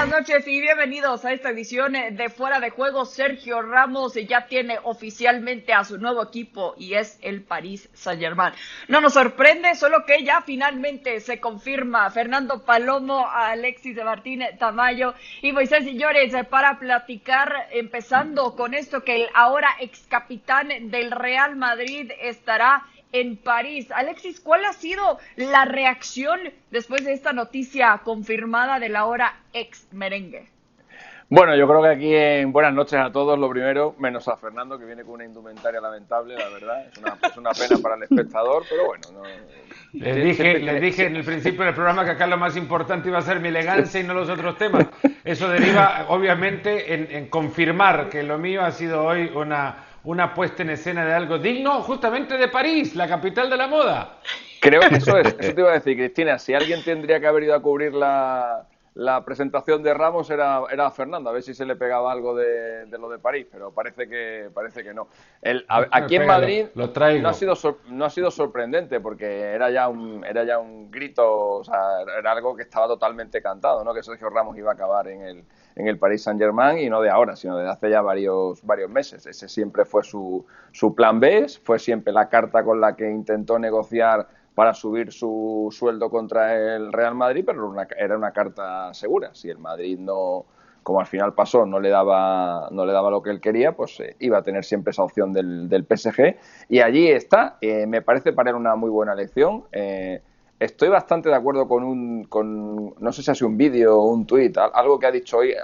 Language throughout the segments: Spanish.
buenas noches y bienvenidos a esta edición de Fuera de Juego. Sergio Ramos ya tiene oficialmente a su nuevo equipo y es el París Saint-Germain. No nos sorprende, solo que ya finalmente se confirma Fernando Palomo, Alexis de Martínez Tamayo y Moisés Señores para platicar, empezando con esto que el ahora ex capitán del Real Madrid estará en París. Alexis, ¿cuál ha sido la reacción después de esta noticia confirmada de la hora ex merengue? Bueno, yo creo que aquí en buenas noches a todos, lo primero, menos a Fernando, que viene con una indumentaria lamentable, la verdad. Es una, pena para el espectador, pero bueno. No, les dije, les dije en el principio del programa que acá lo más importante iba a ser mi elegancia y no los otros temas. Eso deriva, obviamente, en, en confirmar que lo mío ha sido hoy una una puesta en escena de algo digno justamente de París, la capital de la moda. Creo que eso es, eso te iba a decir, Cristina, si alguien tendría que haber ido a cubrir la, la presentación de Ramos era, era Fernando, a ver si se le pegaba algo de, lo de París, pero parece que, parece que no. El, aquí en Madrid no, ha sido, no ha sido sorprendente porque era ya un, era ya un grito, o sea, era algo que estaba totalmente cantado, ¿no? que Sergio Ramos iba a acabar en el, en el Paris Saint Germain y no de ahora, sino desde hace ya varios, varios meses. Ese siempre fue su, su plan B, fue siempre la carta con la que intentó negociar para subir su sueldo contra el Real Madrid, pero era una carta segura. Si el Madrid no, como al final pasó, no le daba, no le daba lo que él quería, pues eh, iba a tener siempre esa opción del, del PSG. Y allí está. Eh, me parece para él una muy buena elección. Eh, estoy bastante de acuerdo con un, con, no sé si ha sido un vídeo o un tuit, algo que ha dicho hoy,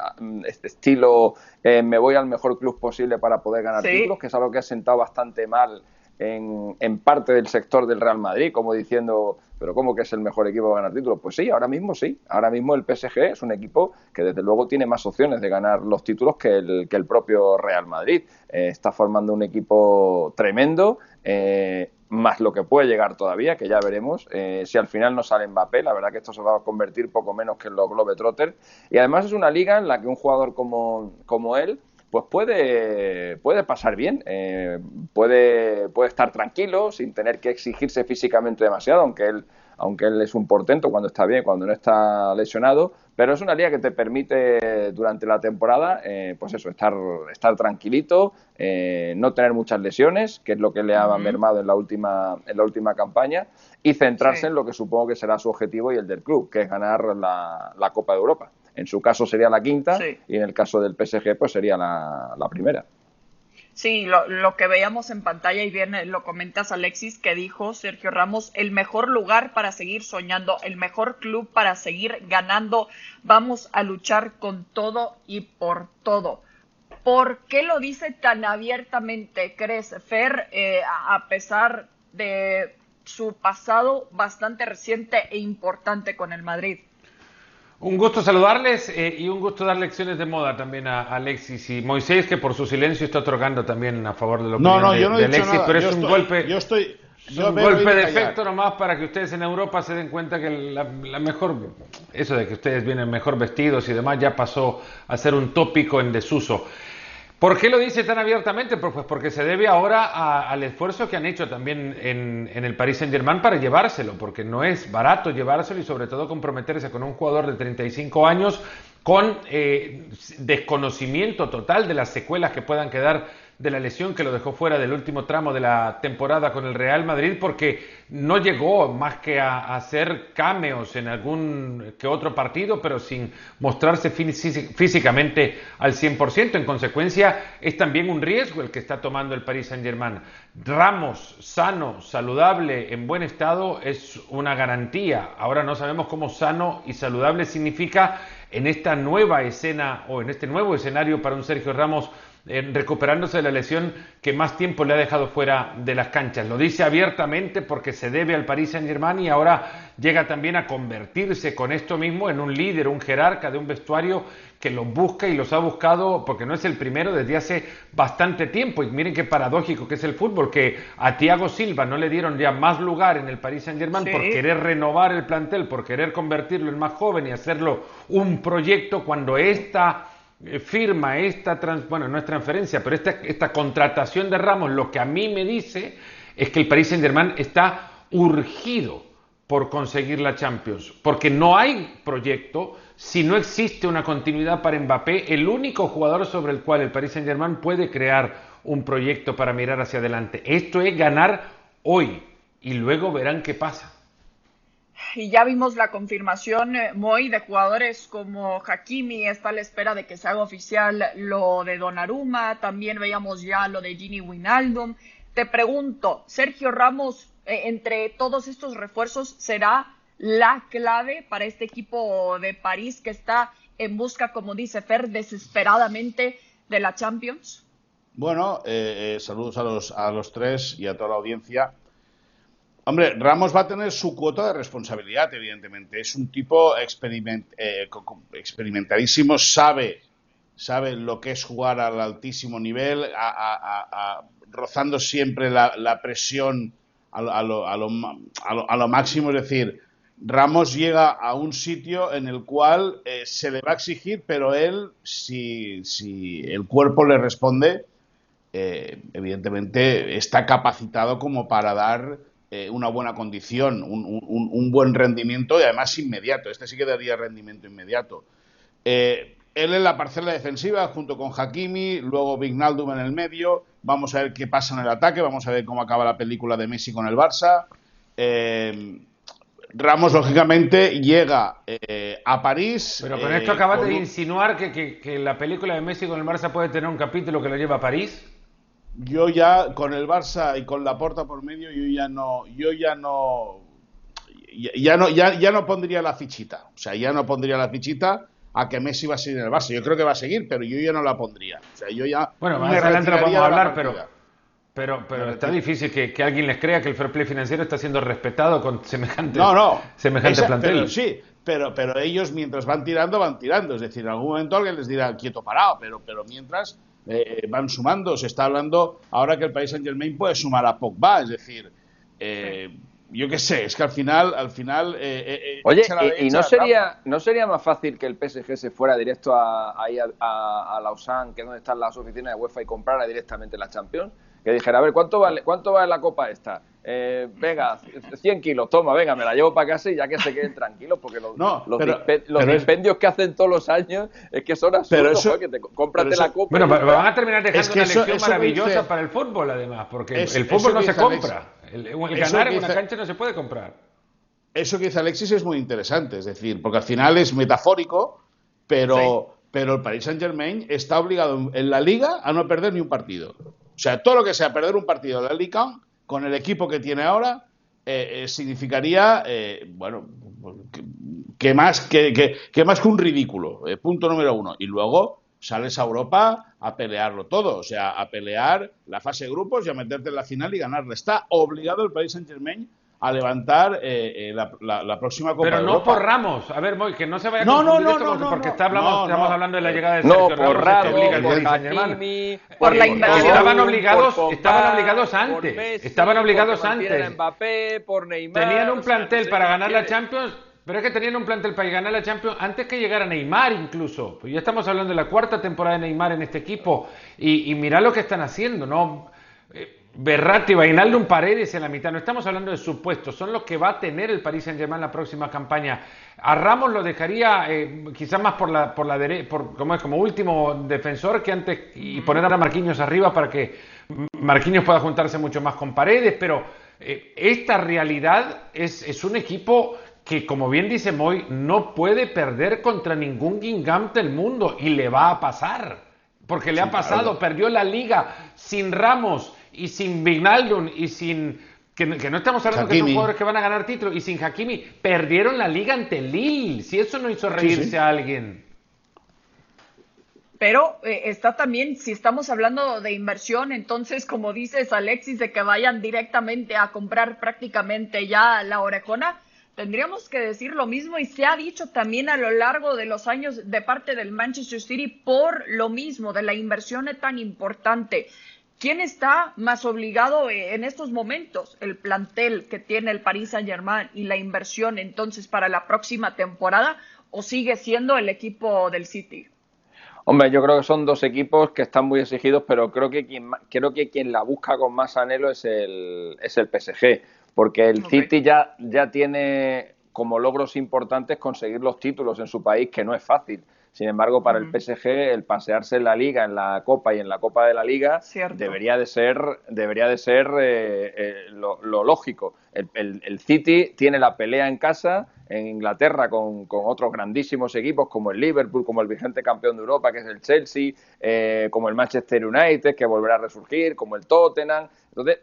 este estilo, me voy al mejor club posible para poder ganar títulos, que es algo que ha sentado bastante mal en, parte del sector del Real Madrid, como diciendo, pero ¿cómo que es el mejor equipo para ganar títulos? Pues sí, ahora mismo sí. Ahora mismo el PSG es un equipo que desde luego tiene más opciones de ganar los títulos que el, que el propio Real Madrid. Eh, está formando un equipo tremendo. Eh, más lo que puede llegar todavía, que ya veremos. Eh, si al final no sale Mbappé, la verdad que esto se va a convertir poco menos que en los Globetrotters. Y además es una liga en la que un jugador como, como él pues puede, puede pasar bien, eh, puede, puede estar tranquilo sin tener que exigirse físicamente demasiado, aunque él, aunque él es un portento cuando está bien, cuando no está lesionado, pero es una liga que te permite durante la temporada, eh, pues eso, estar, estar tranquilito, eh, no tener muchas lesiones, que es lo que le ha mermado en la última, en la última campaña, y centrarse en lo que supongo que será su objetivo y el del club, que es ganar la, la Copa de Europa. En su caso sería la quinta y en el caso del PSG pues sería la, primera. Sí, lo, lo, que veíamos en pantalla y bien lo comentas Alexis, que dijo Sergio Ramos, el mejor lugar para seguir soñando, el mejor club para seguir ganando, vamos a luchar con todo y por todo. ¿Por qué lo dice tan abiertamente, crees, Fer, eh, a pesar de su pasado bastante reciente e importante con el Madrid? Un gusto saludarles eh, y un gusto dar lecciones de moda también a Alexis y Moisés, que por su silencio está otorgando también a favor de lo no, no, yo no de, Alexis, pero es un golpe. Yo estoy. un golpe de efecto nomás para que ustedes en Europa se den cuenta que la, la, mejor, eso de que ustedes vienen mejor vestidos y demás ya pasó a ser un tópico en desuso. ¿Por qué lo dice tan abiertamente? Pues, pues porque se debe ahora al esfuerzo que han hecho también en, el Paris Saint Germain para llevárselo, porque no es barato llevárselo y sobre todo comprometerse con un jugador de 35 años con eh, desconocimiento total de las secuelas que puedan quedar de la lesión que lo dejó fuera del último tramo de la temporada con el Real Madrid porque no llegó más que a, hacer cameos en algún que otro partido, pero sin mostrarse físicamente al 100%. En consecuencia, es también un riesgo el que está tomando el Paris Saint-Germain. Ramos, sano, saludable, en buen estado, es una garantía. Ahora no sabemos cómo sano y saludable significa en esta nueva escena o en este nuevo escenario para un Sergio Ramos recuperándose de la lesión que más tiempo le ha dejado fuera de las canchas. Lo dice abiertamente porque se debe al Paris Saint-Germain y ahora llega también a convertirse con esto mismo en un líder, un jerarca de un vestuario que los busca y los ha buscado porque no es el primero desde hace bastante tiempo. Y miren qué paradójico que es el fútbol, que a Thiago Silva no le dieron ya más lugar en el Paris Saint-Germain por querer renovar el plantel, por querer convertirlo en más joven y hacerlo un proyecto cuando esta eh, firma esta, bueno, no es transferencia, pero esta, esta contratación de Ramos, lo que a mí me dice es que el Paris Saint-Germain está urgido por conseguir la Champions, porque no hay proyecto, si no existe una continuidad para Mbappé, el único jugador sobre el cual el Paris Saint-Germain puede crear un proyecto para mirar hacia adelante. Esto es ganar hoy y luego verán qué pasa. Y ya vimos la confirmación, eh, Moy, de jugadores como Hakimi, está a la espera de que se haga oficial lo de Donnarumma, también veíamos ya lo de Gini Winaldum. Te pregunto, Sergio Ramos, eh, entre todos estos refuerzos, ¿será la clave para este equipo de París que está en busca, como dice Fer, desesperadamente de la Champions? Bueno, eh, saludos a los, a los tres y a toda la audiencia. Hombre, Ramos va a tener su cuota de responsabilidad, evidentemente. Es un tipo experiment, eh, experimentadísimo, sabe, sabe lo que es jugar al altísimo nivel, rozando siempre la, presión a lo, máximo. Es decir, Ramos llega a un sitio en el cual eh, se le va a exigir, pero él, si, si el cuerpo le responde, eh, evidentemente está capacitado como para dar eh, una buena condición, un, buen rendimiento y además inmediato. Este sí que daría rendimiento inmediato. Eh, él en la parcela defensiva junto con Hakimi, luego Vignaldum en el medio. Vamos a ver qué pasa en el ataque, vamos a ver cómo acaba la película de Messi con el Barça. Eh, Ramos, lógicamente, llega a París. Pero con esto acabas de insinuar que, que, la película de Messi con el Barça puede tener un capítulo que lo lleva a París yo ya con el Barça y con la Porta por medio, yo ya no, yo ya no, ya, no, ya, ya no pondría la fichita. O sea, ya no pondría la fichita a que Messi va a seguir en el Barça. Yo creo que va a seguir, pero yo ya no la pondría. O sea, yo ya. Bueno, más adelante lo vamos a hablar, pero. Pero, pero está difícil que, que, alguien les crea que el fair play financiero está siendo respetado con semejante, no, no, semejante plantel. sí, pero, pero ellos mientras van tirando, van tirando. Es decir, en algún momento alguien les dirá quieto parado, pero, pero mientras eh, van sumando. Se está hablando ahora que el país Saint Germain puede sumar a Pogba, es decir, eh, yo qué sé, es que al final, al final. Eh, Oye, y, no sería, no sería más fácil que el PSG se fuera directo a, ahí a, a, Lausanne, que es donde están las oficinas de UEFA, y comprara directamente la Champions, que dijera, a ver, ¿cuánto vale, cuánto vale la copa esta? eh, venga, 100 kilos, toma, venga, me la llevo para casa y ya que se queden tranquilos, porque los, los, dispendios que hacen todos los años es que son absurdos, pero que te, cómprate la copa. Bueno, pero van a terminar dejando una lección maravillosa para el fútbol, además, porque el fútbol no se compra. El, ganar en una cancha no se puede comprar. Eso que dice Alexis es muy interesante, es decir, porque al final es metafórico, pero, pero el Paris Saint Germain está obligado en la liga a no perder ni un partido. O sea, todo lo que sea perder un partido de la Liga con el equipo que tiene ahora, eh, eh, significaría, eh, bueno, que, más que, que, más que un ridículo, punto número uno. Y luego sales a Europa a pelearlo todo, o sea, a pelear la fase de grupos y a meterte en la final y ganarle. Está obligado el Paris Saint Germain a levantar eh, eh, la, próxima Copa Pero no por Ramos. A ver, Moy, que no se vaya a no, no, no, no, porque, está estamos hablando de la llegada de Sergio no, por Ramos, obliga por, Hakimi, por, la invasión. Estaban obligados, estaban obligados antes. estaban obligados antes. Mbappé, por Neymar, tenían un plantel para ganar la Champions, pero es que tenían un plantel para ganar la Champions antes que llegara Neymar incluso. Pues ya estamos hablando de la cuarta temporada de Neymar en este equipo y, y mirá lo que están haciendo, ¿no? Eh, Berratti, un Paredes en la mitad. No estamos hablando de supuestos, son los que va a tener el Paris Saint-Germain la próxima campaña. A Ramos lo dejaría eh, quizás más por la, por la por, como, es, como último defensor que antes y poner a Marquinhos arriba para que Marquinhos pueda juntarse mucho más con Paredes, pero eh, esta realidad es, es un equipo que, como bien dice Moy, no puede perder contra ningún gigante del mundo y le va a pasar. Porque le ha pasado, perdió la liga sin Ramos, y sin Vignaldum y sin que, no estamos hablando que son jugadores que van a ganar títulos y sin Hakimi perdieron la liga ante Lille. Si eso no hizo reírse a alguien. Pero eh, está también, si estamos hablando de inversión, entonces, como dices Alexis, de que vayan directamente a comprar prácticamente ya la orejona, tendríamos que decir lo mismo y se ha dicho también a lo largo de los años de parte del Manchester City por lo mismo, de la inversión tan importante. ¿Quién está más obligado eh, en estos momentos? ¿El plantel que tiene el Paris Saint-Germain y la inversión entonces para la próxima temporada o sigue siendo el equipo del City? Hombre, yo creo que son dos equipos que están muy exigidos, pero creo que quien, creo que quien la busca con más anhelo es el, es el PSG porque el City ya, ya tiene como logros importantes conseguir los títulos en su país, que no es fácil. Sin embargo, para el PSG, el pasearse en la Liga, en la Copa y en la Copa de la Liga, debería de ser, debería de ser eh, eh, lo, lógico. El, City tiene la pelea en casa, en Inglaterra, con, otros grandísimos equipos como el Liverpool, como el vigente campeón de Europa, que es el Chelsea, eh, como el Manchester United, que volverá a resurgir, como el Tottenham. Entonces,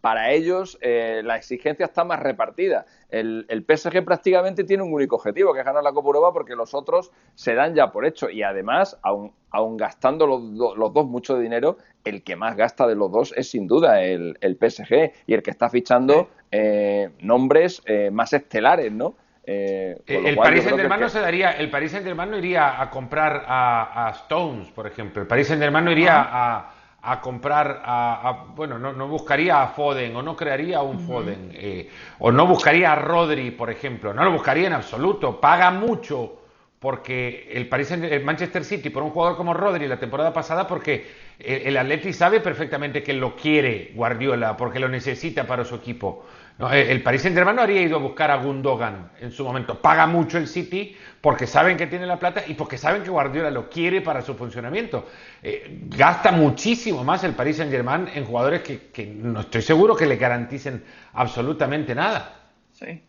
para ellos la exigencia está más repartida. El, el, PSG prácticamente tiene un único objetivo, que es ganar la Copa Europa, porque los otros se dan ya por hecho. Y además, aun, gastando los, los, dos mucho dinero, el que más gasta de los dos es sin duda el, el PSG y el que está fichando eh, nombres eh, más estelares, ¿no? Eh, el Paris Saint Germain no se daría, el Paris Saint Germain no iría a comprar a, Stones, por ejemplo. El Paris Saint Germain no iría a a comprar, a, bueno, no, no, buscaría a Foden o no crearía un Foden, eh, o no buscaría a Rodri, por ejemplo, no lo buscaría en absoluto, paga mucho porque el, Paris, el Manchester City por un jugador como Rodri la temporada pasada porque el, el Atleti sabe perfectamente que lo quiere Guardiola porque lo necesita para su equipo eh, el Paris Saint-Germain no haría ido a buscar a Gundogan en su momento. Paga mucho el City porque saben que tiene la plata y porque saben que Guardiola lo quiere para su funcionamiento. Eh, gasta muchísimo más el Paris Saint-Germain en jugadores que, no estoy seguro que le garanticen absolutamente nada. Sí.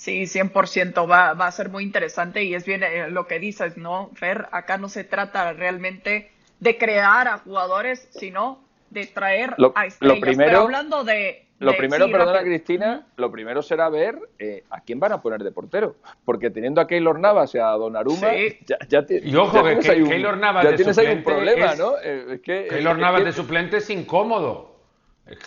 Sí, 100% va, va a ser muy interesante y es bien eh, lo que dices, ¿no, Fer? Acá no se trata realmente de crear a jugadores, sino de traer a estrellas. Lo primero, Pero hablando de, lo primero, perdona Cristina, lo primero será ver eh, a quién van a poner de portero. Porque teniendo a Keylor Navas y a Donnarumma, ya, ya, y ojo, que, Keylor Navas de tienes suplente un problema, ¿no? Eh, Keylor Navas de suplente es incómodo.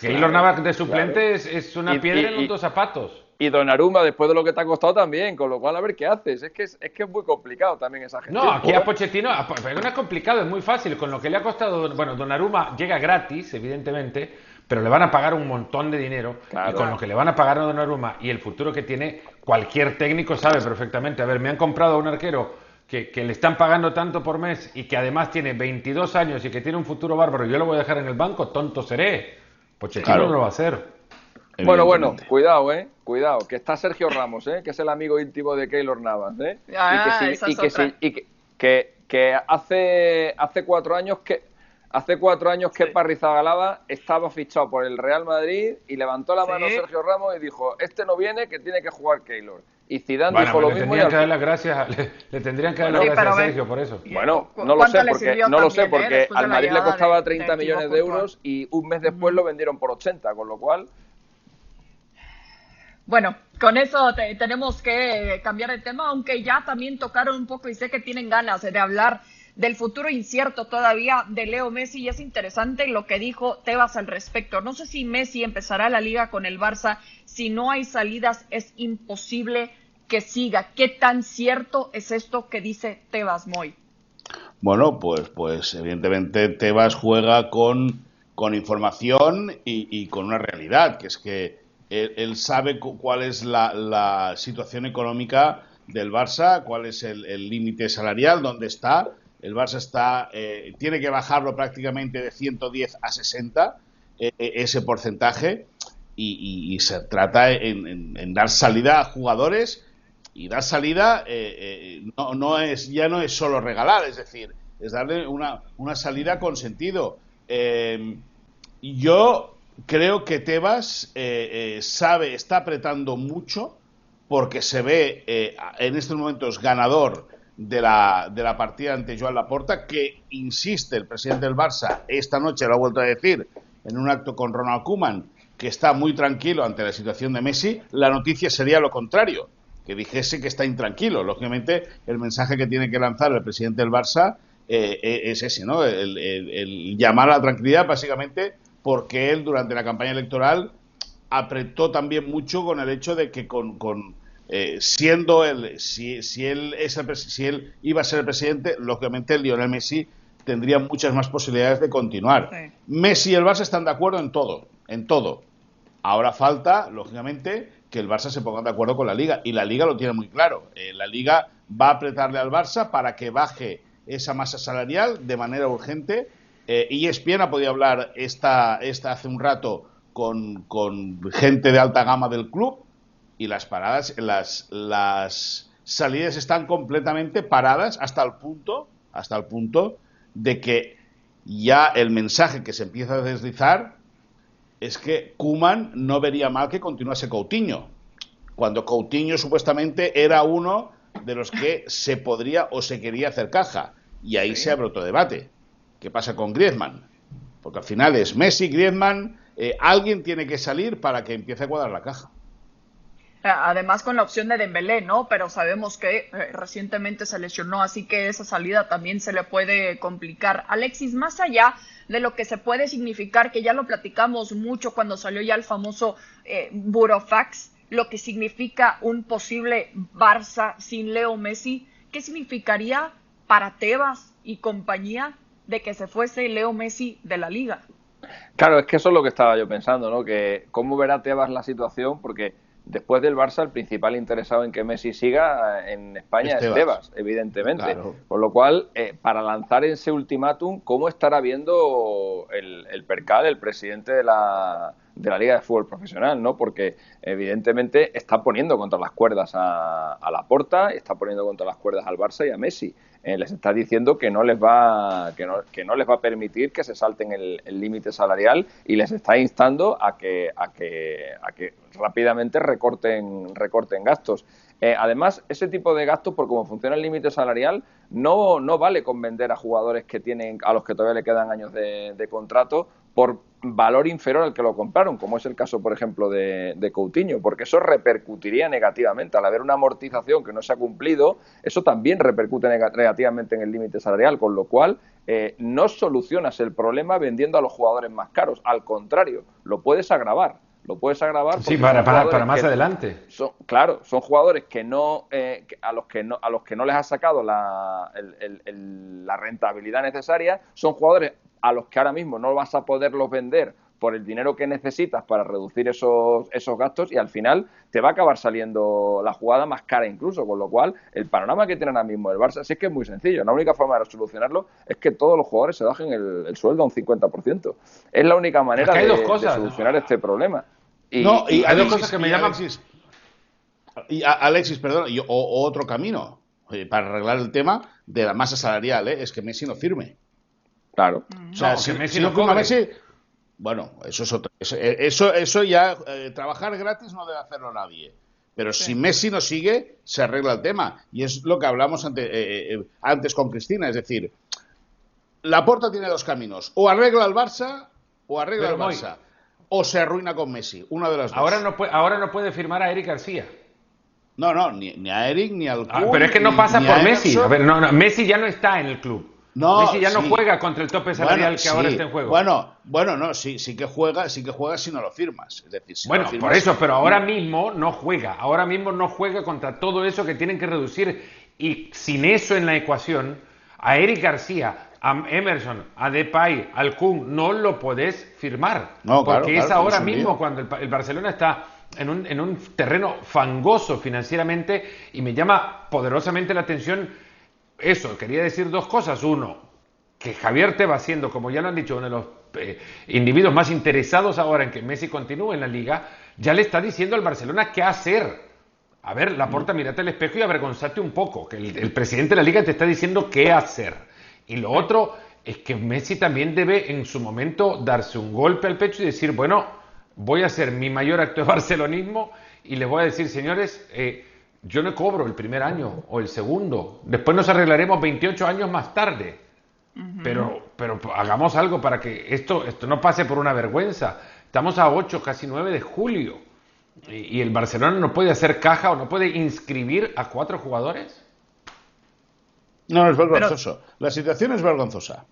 Keylor Navas de suplente es, una piedra en los dos zapatos. Y Donnarumma, después de lo que te ha costado también, con lo cual a ver qué haces. Es que es, que es muy complicado también esa gente. No, aquí a Pochettino, no es complicado, es muy fácil. Con lo que le ha costado, bueno, Donnarumma llega gratis, evidentemente pero le van a pagar un montón de dinero y con lo que le van a pagar a Donnarumma y el futuro que tiene, cualquier técnico sabe perfectamente. A ver, me han comprado a un arquero que, le están pagando tanto por mes y que además tiene 22 años y que tiene un futuro bárbaro y yo lo voy a dejar en el banco, tonto seré. Pochettino no lo va a hacer. Bueno, bueno, cuidado, eh, cuidado, que está Sergio Ramos, eh, que es el amigo íntimo de Keylor Navas, eh, y que, que, que, hace hace cuatro años que Hace cuatro años que Parrizagalaba estaba fichado por el Real Madrid y levantó la mano Sergio Ramos y dijo, este no viene, que tiene que jugar Keylor. Y Zidane dijo lo le mismo. Tendrían que dar las gracias, le, tendrían que dar las gracias a Sergio por eso. Bueno, no lo sé porque, no lo sé porque al Madrid le costaba 30 millones de euros y un mes después lo vendieron por 80, con lo cual... Bueno, con eso tenemos que cambiar el tema, aunque ya también tocaron un poco y sé que tienen ganas de hablar del futuro incierto todavía de Leo Messi y es interesante lo que dijo Tebas al respecto. No sé si Messi empezará la liga con el Barça, si no hay salidas es imposible que siga. ¿Qué tan cierto es esto que dice Tebas Moy? Bueno, pues, pues evidentemente Tebas juega con, con información y, con una realidad, que es que él, sabe cuál es la, situación económica del Barça, cuál es el límite salarial, dónde está, el Barça está, eh, tiene que bajarlo prácticamente de 110 a 60, eh, eh, ese porcentaje, y, se trata en, dar salida a jugadores, y dar salida no, no, es, ya no es solo regalar, es decir, es darle una, una salida con sentido. yo creo que Tebas sabe, está apretando mucho, porque se ve en estos momentos ganador de la, de la partida ante Joan Laporta, que insiste el presidente del Barça, esta noche lo ha vuelto a decir en un acto con Ronald Koeman, que está muy tranquilo ante la situación de Messi, la noticia sería lo contrario, que dijese que está intranquilo. Lógicamente, el mensaje que tiene que lanzar el presidente del Barça eh, eh, es ese, ¿no? El, llamar a la tranquilidad, básicamente, porque él durante la campaña electoral apretó también mucho con el hecho de que con eh, siendo él, si, si, él es si él iba a ser el presidente, lógicamente Lionel Messi tendría muchas más posibilidades de continuar. Messi y el Barça están de acuerdo en todo, en todo. Ahora falta, lógicamente, que el Barça se ponga de acuerdo con la Liga, y la Liga lo tiene muy claro. Eh, la Liga va a apretarle al Barça para que baje esa masa salarial de manera urgente. Eh, y ESPN ha podido hablar esta, esta hace un rato con, con gente de alta gama del club y las paradas, las, las salidas están completamente paradas hasta el punto, hasta el punto de que ya el mensaje que se empieza a deslizar es que Kuman no vería mal que continuase Coutinho, cuando Coutinho supuestamente era uno de los que se podría o se quería hacer caja. Y ahí se abre otro debate. ¿Qué pasa con Griezmann? Porque al final es Messi, Griezmann, eh, alguien tiene que salir para que empiece a cuadrar la caja. Además con la opción de Dembélé, ¿no? Pero sabemos que eh, recientemente se lesionó, así que esa salida también se le puede complicar. Alexis, más allá de lo que se puede significar, que ya lo platicamos mucho cuando salió ya el famoso eh, Burofax, lo que significa un posible Barça sin Leo Messi, ¿qué significaría para Tebas y compañía de que se fuese Leo Messi de la liga? Claro, es que eso es lo que estaba yo pensando, ¿no? Que cómo verá Tebas la situación, porque después del Barça, el principal interesado en que Messi siga eh, en España es Tebas, evidentemente. Por lo cual, eh, para lanzar ese ultimátum, ¿cómo estará viendo el, el percal, el presidente de la, de la Liga de Fútbol Profesional, ¿no? Porque evidentemente está poniendo contra las cuerdas a, a la Porta, está poniendo contra las cuerdas al Barça y a Messi. Eh, les está diciendo que no les va que no, que no les va a permitir que se salten el límite salarial y les está instando a que a que a que rápidamente recorten recorten gastos. Eh, además, ese tipo de gastos, por cómo funciona el límite salarial, no, no vale con vender a jugadores que tienen, a los que todavía le quedan años de, contrato por valor inferior al que lo compraron, como es el caso, por ejemplo, de, de, Coutinho, porque eso repercutiría negativamente. Al haber una amortización que no se ha cumplido, eso también repercute negativamente en el límite salarial, con lo cual eh, no solucionas el problema vendiendo a los jugadores más caros. Al contrario, lo puedes agravar lo puedes agravar. Sí, para, para, más adelante. Son, claro, son jugadores que no, eh, a los que no, a los que no les has sacado la, la rentabilidad necesaria, son jugadores a los que ahora mismo no vas a poderlos vender por el dinero que necesitas para reducir esos, esos gastos y al final te va a acabar saliendo la jugada más cara incluso, con lo cual el panorama que tiene ahora mismo el Barça sí es que es muy sencillo, la única forma de solucionarlo es que todos los jugadores se bajen el, sueldo a un 50%. Es la única manera de, solucionar este problema. Y, no, y, hay dos cosas que me llaman... Alexis, y Alexis, perdón, o, otro camino eh, para arreglar el tema de la masa salarial, ¿eh? es que Messi no firme. Claro. O sea, si, Messi no, firma Messi, bueno, eso es otro. Eso, eso, ya, eh, trabajar gratis no debe hacerlo nadie. Pero si Messi no sigue, se arregla el tema. Y es lo que hablamos eh, eh, antes con Cristina. Es decir, la Porta tiene dos caminos. O arregla al Barça o arregla al Barça. O se arruina con Messi. Una de las dos. Ahora no puede, ahora no puede firmar a Eric García. No, no, ni, a Eric ni al ah, pero es que no pasa por Messi. A ver, no, no, Messi ya no está en el club. No, Messi ya no juega contra el tope salarial que ahora está en juego. Bueno, bueno, no, sí, sí que juega, sí que juega si no lo firmas. Es decir, bueno, por eso, pero ahora mismo no juega. Ahora mismo no juega contra todo eso que tienen que reducir. Y sin eso en la ecuación, a Eric García, a Emerson, a Depay, al Kun, no lo podés firmar. No, porque es ahora mismo cuando el, Barcelona está en un, en un terreno fangoso financieramente y me llama poderosamente la atención eso, quería decir dos cosas. Uno, que Javier te va siendo, como ya lo han dicho, uno de los eh, individuos más interesados ahora en que Messi continúe en la liga, ya le está diciendo al Barcelona qué hacer. A ver, la porta, mírate al espejo y avergonzate un poco, que el, presidente de la liga te está diciendo qué hacer. Y lo otro es que Messi también debe en su momento darse un golpe al pecho y decir, bueno, voy a hacer mi mayor acto de barcelonismo y les voy a decir, señores, eh, yo no cobro el primer año o el segundo. Después nos arreglaremos 28 años más tarde. pero, pero hagamos algo para que esto, esto no pase por una vergüenza. Estamos a 8, casi 9 de julio. Y, el Barcelona no puede hacer caja o no puede inscribir a cuatro jugadores. No, es vergonzoso. La situación es vergonzosa.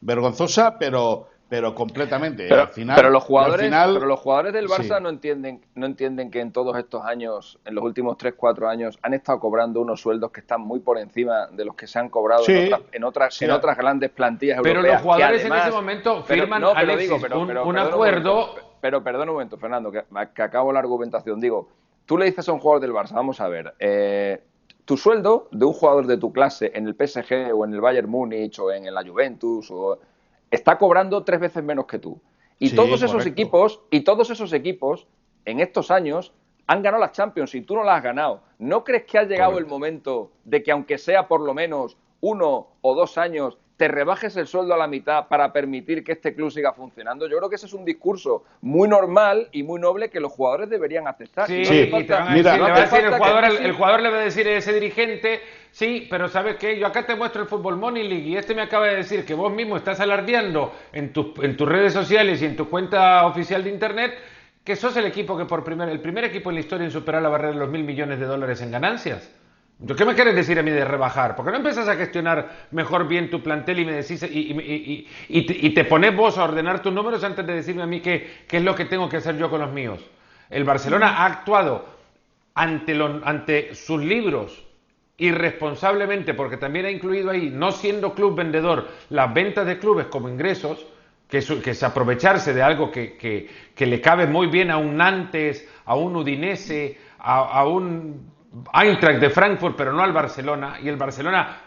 Vergonzosa, pero pero completamente. Pero, al final, pero los jugadores, pero los jugadores del Barça no entienden, no entienden que en todos estos años, en los últimos 3, 4 años, han estado cobrando unos sueldos que están muy por encima de los que se han cobrado en, otras, en, otras, grandes plantillas europeas. Pero los jugadores en ese momento firman un, acuerdo. pero perdón un momento, Fernando, que, acabo la argumentación. Digo, tú le dices a un jugador del Barça, vamos a ver, eh, tu sueldo de un jugador de tu clase en el PSG o en el Bayern Múnich o en la Juventus o está cobrando tres veces menos que tú. Y todos esos equipos, y todos esos equipos, en estos años, han ganado las Champions y tú no las has ganado. ¿No crees que ha llegado el momento de que, aunque sea por lo menos uno o dos años, te rebajes el sueldo a la mitad para permitir que este club siga funcionando. Yo creo que ese es un discurso muy normal y muy noble que los jugadores deberían aceptar. Sí, sí. mira, el, jugador, le va a decir a ese dirigente, sí, pero ¿sabes qué? Yo acá te muestro el Fútbol Money League y este me acaba de decir que vos mismo estás alardeando en, en tus redes sociales y en tu cuenta oficial de Internet que sos el equipo que por primer, el primer equipo en la historia en superar la barrera de los mil millones de dólares en ganancias. ¿Qué me quieres decir a mí de rebajar? ¿Por qué no empiezas a gestionar mejor bien tu plantel y me decís y, te pones vos a ordenar tus números antes de decirme a mí qué, qué, es lo que tengo que hacer yo con los míos? El Barcelona ha actuado ante, ante sus libros irresponsablemente, porque también ha incluido ahí, no siendo club vendedor, las ventas de clubes como ingresos, que es, aprovecharse de algo que, que, le cabe muy bien a un Nantes, a un Udinese, a un Eintracht de Frankfurt, pero no al Barcelona, y el Barcelona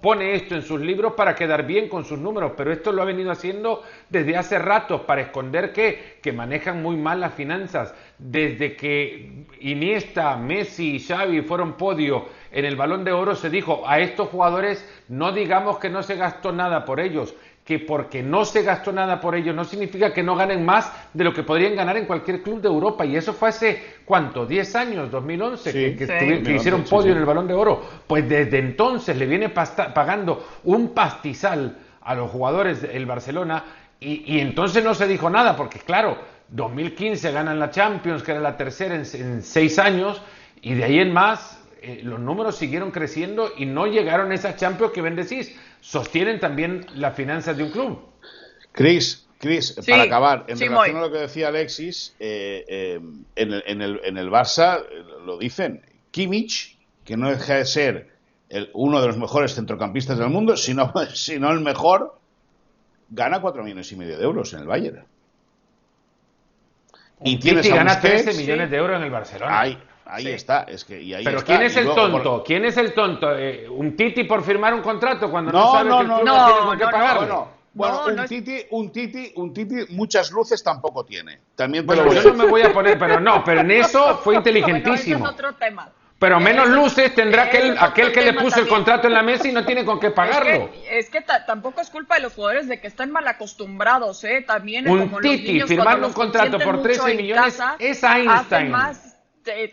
pone esto en sus libros para quedar bien con sus números, pero esto lo ha venido haciendo desde hace rato para esconder que, que manejan muy mal las finanzas. Desde que Iniesta, Messi y Xavi fueron podio en el Balón de Oro, se dijo a estos jugadores no digamos que no se gastó nada por ellos, que porque no se gastó nada por ellos no significa que no ganen más de lo que podrían ganar en cualquier club de Europa. Y eso fue hace, ¿cuánto? ¿10 años? ¿2011? que, hicieron podio en el Balón de Oro. Pues desde entonces le viene pagando un pastizal a los jugadores del Barcelona y, entonces no se dijo nada, porque claro, 2015 ganan la Champions, que era la tercera en, en seis años, y de ahí en más eh, los números siguieron creciendo y no llegaron a esas Champions que bendecís sostienen también las finanzas de un club. Chris, Chris, para acabar, en relación a lo que decía Alexis, eh, eh, en, el, en, el, en, el, Barça eh, lo dicen, Kimmich, que no deja de ser el, uno de los mejores centrocampistas del mundo, sino, sino el mejor, gana cuatro millones y medio de euros en el Bayern. Y tienes gana 13 millones de euros en el Barcelona. Ahí, ahí está, es que y ahí Pero ¿quién es el tonto? ¿Quién es el tonto? ¿Un Titi por firmar un contrato cuando no, no sabe no, que el club no, no, tiene con qué pagarlo? Bueno, un, titi, un titi, un titi, muchas luces tampoco tiene. También te bueno, yo no me voy a poner, pero no, pero en eso fue inteligentísimo. Bueno, es otro tema. Pero menos luces tendrá aquel, aquel que le puso el contrato en la mesa y no tiene con qué pagarlo. Es que, tampoco es culpa de los jugadores de que están mal acostumbrados, ¿eh? También un Titi firmando un contrato por 13 millones es Einstein. Más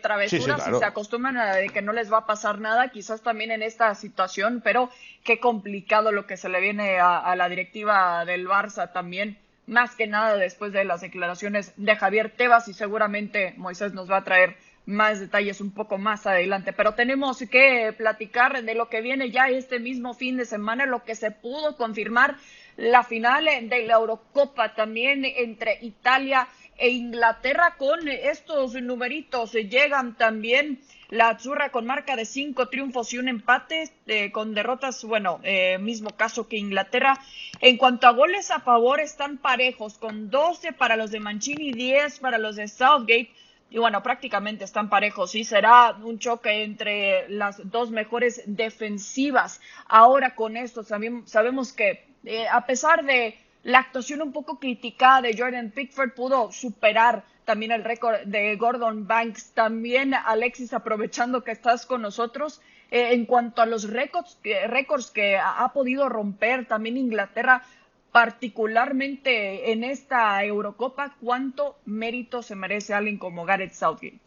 travesuras y se acostumbran a que no les va a pasar nada, quizás también en esta situación, pero qué complicado lo que se le viene a, la directiva del Barça también, más que nada después de las declaraciones de Javier Tebas y seguramente Moisés nos va a traer más detalles un poco más adelante, pero tenemos que platicar de lo que viene ya este mismo fin de semana, lo que se pudo confirmar la final de la Eurocopa también entre Italia e Inglaterra con estos numeritos. Llegan también la Azzurra con marca de cinco triunfos y un empate, eh, con derrotas, bueno, eh, mismo caso que Inglaterra. En cuanto a goles a favor, están parejos, con 12 para los de Mancini, 10 para los de Southgate. Y bueno, prácticamente están parejos. Y será un choque entre las dos mejores defensivas. Ahora con esto sabemos que eh, a pesar de la actuación un poco criticada de Jordan Pickford pudo superar también el récord de Gordon Banks. También, Alexis, aprovechando que estás con nosotros, eh, en cuanto a los récords, récords que ha, podido romper también Inglaterra, particularmente en esta Eurocopa, ¿cuánto mérito se merece alguien como Gareth Southgate?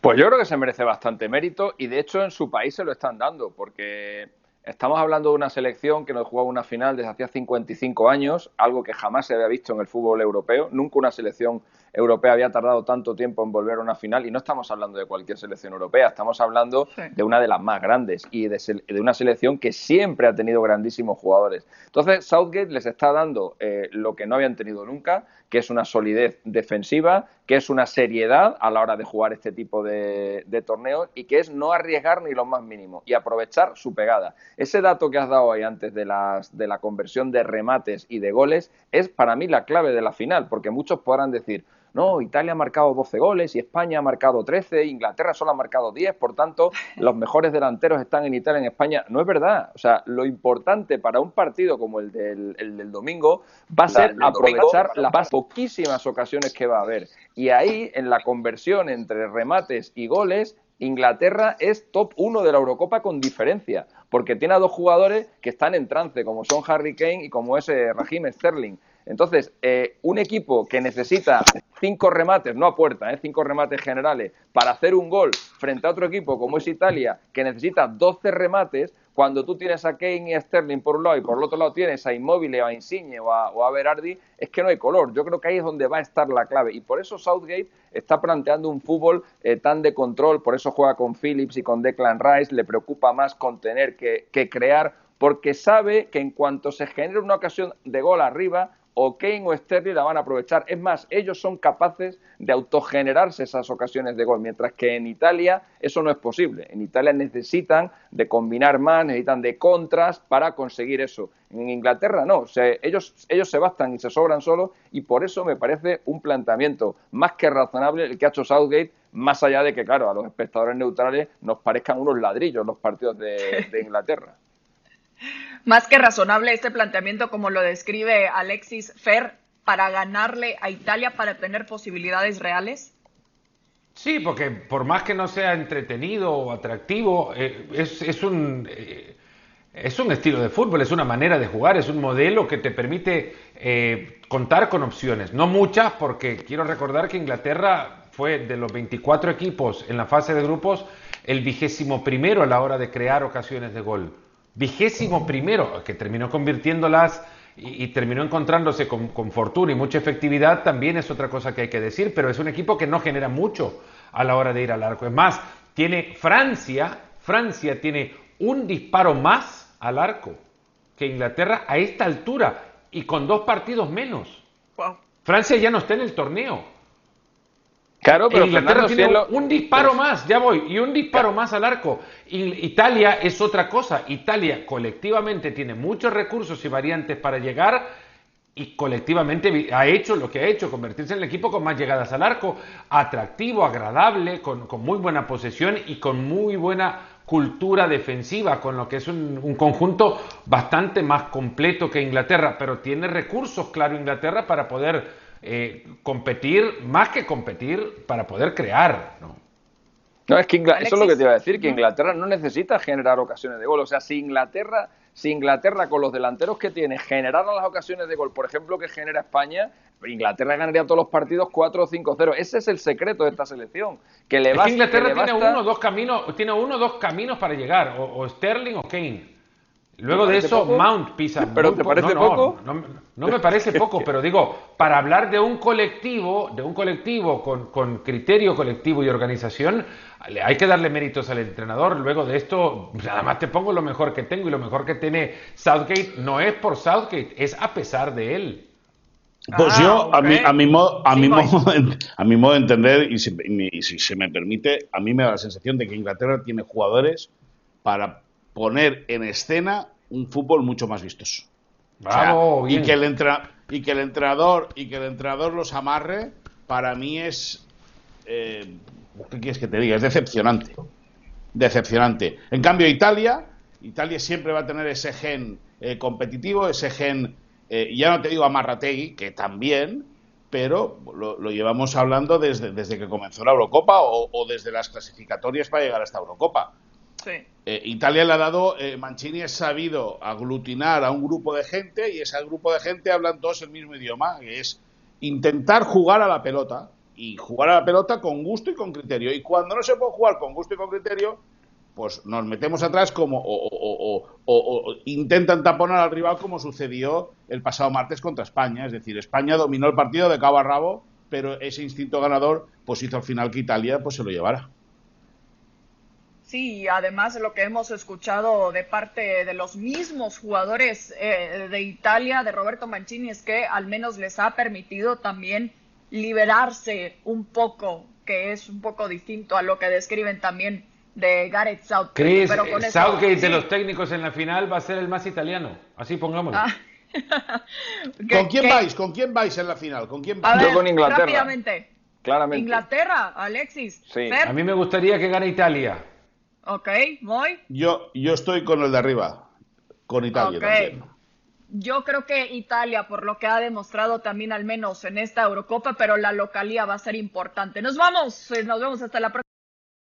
Pues yo creo que se merece bastante mérito y de hecho en su país se lo están dando, porque Estamos hablando de una selección que no jugaba una final desde hacía 55 años, algo que jamás se había visto en el fútbol europeo. Nunca una selección europea había tardado tanto tiempo en volver a una final y no estamos hablando de cualquier selección europea, estamos hablando de una de las más grandes y de, una selección que siempre ha tenido grandísimos jugadores. Entonces, Southgate les está dando eh, lo que no habían tenido nunca, que es una solidez defensiva, que es una seriedad a la hora de jugar este tipo de, de torneos y que es no arriesgar ni lo más mínimo y aprovechar su pegada. ese dato que has dado ahí antes de, las, de la conversión de remates y de goles es para mí la clave de la final, porque muchos podrán decir, no, Italia ha marcado 12 goles y España ha marcado 13, Inglaterra solo ha marcado 10, por tanto, los mejores delanteros están en Italia, en España. No es verdad. O sea, lo importante para un partido como el del, del domingo va a ser aprovechar las poquísimas ocasiones que va a haber. Y ahí, en la conversión entre remates y goles, Inglaterra es top 1 de la Eurocopa con diferencia, porque tiene a dos jugadores que están en trance, como son Harry Kane y como es eh, Raheem Sterling. Entonces, eh, un equipo que necesita cinco remates, no a puerta, eh, cinco remates generales, para hacer un gol frente a otro equipo como es Italia, que necesita 12 remates, cuando tú tienes a Kane y a Sterling por un lado y por el otro lado tienes a Immobile, a Insigne o a, Berardi, es que no hay color. Yo creo que ahí es donde va a estar la clave. Y por eso Southgate está planteando un fútbol eh, tan de control, por eso juega con Phillips y con Declan Rice, le preocupa más contener que, que crear, porque sabe que en cuanto se genere una ocasión de gol arriba, o Kane o Sterling la van a aprovechar. Es más, ellos son capaces de autogenerarse esas ocasiones de gol, mientras que en Italia eso no es posible. En Italia necesitan de combinar más, necesitan de contras para conseguir eso. En Inglaterra no, ellos, ellos se bastan y se sobran solos y por eso me parece un planteamiento más que razonable el que ha hecho Southgate, más allá de que, claro, a los espectadores neutrales nos parezcan unos ladrillos los partidos de Inglaterra más que razonable este planteamiento como lo describe Alexis Fer para ganarle a Italia para tener posibilidades reales? Sí, porque por más que no sea entretenido o atractivo, eh, es, un, eh, es un estilo de fútbol, es una manera de jugar, es un modelo que te permite eh, contar con opciones. No muchas, porque quiero recordar que Inglaterra fue de los 24 equipos en la fase de grupos el vigésimo primero a la hora de crear ocasiones de gol vigésimo primero, que terminó convirtiéndolas y, terminó encontrándose con, fortuna y mucha efectividad, también es otra cosa que hay que decir, pero es un equipo que no genera mucho a la hora de ir al arco. Es más, tiene Francia, Francia tiene un disparo más al arco que Inglaterra a esta altura y con dos partidos menos. Francia ya no está en el torneo. Claro, pero Inglaterra tiene un disparo más, ya voy, y un disparo más al arco. Italia es otra cosa. Italia colectivamente tiene muchos recursos y variantes para llegar y colectivamente ha hecho lo que ha hecho, convertirse en el equipo con más llegadas al arco, atractivo, agradable, con, muy buena posesión y con muy buena cultura defensiva, con lo que es un, un, conjunto bastante más completo que Inglaterra, pero tiene recursos, claro, Inglaterra para poder eh, competir, más que competir, para poder crear, ¿no? No, es que eso es lo que te iba a decir, que Inglaterra no necesita generar ocasiones de gol. O sea, si Inglaterra, si Inglaterra con los delanteros que tiene generara las ocasiones de gol, por ejemplo, que genera España, Inglaterra ganaría todos los partidos 4 o 5-0. Ese es el secreto de esta selección. Que le Inglaterra tiene uno dos caminos, tiene uno o dos caminos para llegar, o Sterling o Kane. Luego de eso, Mount pisa. ¿Pero te parece poco? No, me parece poco, pero digo, para hablar de un colectivo, de un colectivo con, con, criterio colectivo y organización, hay que darle méritos al entrenador. Luego de esto, nada más te pongo lo mejor que tengo y lo mejor que tiene Southgate no es por Southgate, es a pesar de él. Pues ah, yo, a, mi, a, mi modo, a, mi modo, a mi modo de entender, y si, y si se me permite, a mí me da la sensación de que Inglaterra tiene jugadores para poner en escena un fútbol mucho más vistoso. y, que el y que el entrenador y que el entrenador los amarre, para mí es eh, ¿qué quieres que te diga? Es decepcionante. Decepcionante. En cambio, Italia, Italia siempre va a tener ese gen eh, competitivo, ese gen, eh, ya no te digo amarrategui, que también, pero lo, llevamos hablando desde, desde, que comenzó la Eurocopa o, o, desde las clasificatorias para llegar a esta Eh, Italia le ha dado, eh, Mancini ha sabido aglutinar a un grupo de gente y ese grupo de gente hablan todos el mismo idioma, que es intentar jugar a la pelota y jugar a la pelota con gusto y con criterio. Y cuando no se puede jugar con gusto y con criterio, pues nos metemos atrás como o, intentan taponar al rival como sucedió el pasado martes contra España. Es decir, España dominó el partido de cabo a rabo, pero ese instinto ganador pues hizo al final que Italia pues se lo llevara. Sí, además lo que hemos escuchado de parte de los mismos jugadores eh, de Italia, de Roberto Mancini, es que al menos les ha permitido también liberarse un poco, que es un poco distinto a lo que describen también de Gareth Southgate. Chris, pero con eso- Southgate de sí. los técnicos en la final va a ser el más italiano. Así pongámoslo. Ah. ¿Con ¿Qué- quién qué? vais? ¿Con quién vais en la final? ¿Con quién A vais? Yo ver, con Inglaterra. rápidamente. Claramente. Inglaterra, Alexis. Sí. Fer, A mí me gustaría que gane Italia. Ok, muy. Yo, yo estoy con el de arriba, con Italia Ok. también. Yo creo que Italia, por lo que ha demostrado también al menos en esta Eurocopa, pero la localía va a ser importante. Nos vamos, eh, nos vemos hasta la próxima.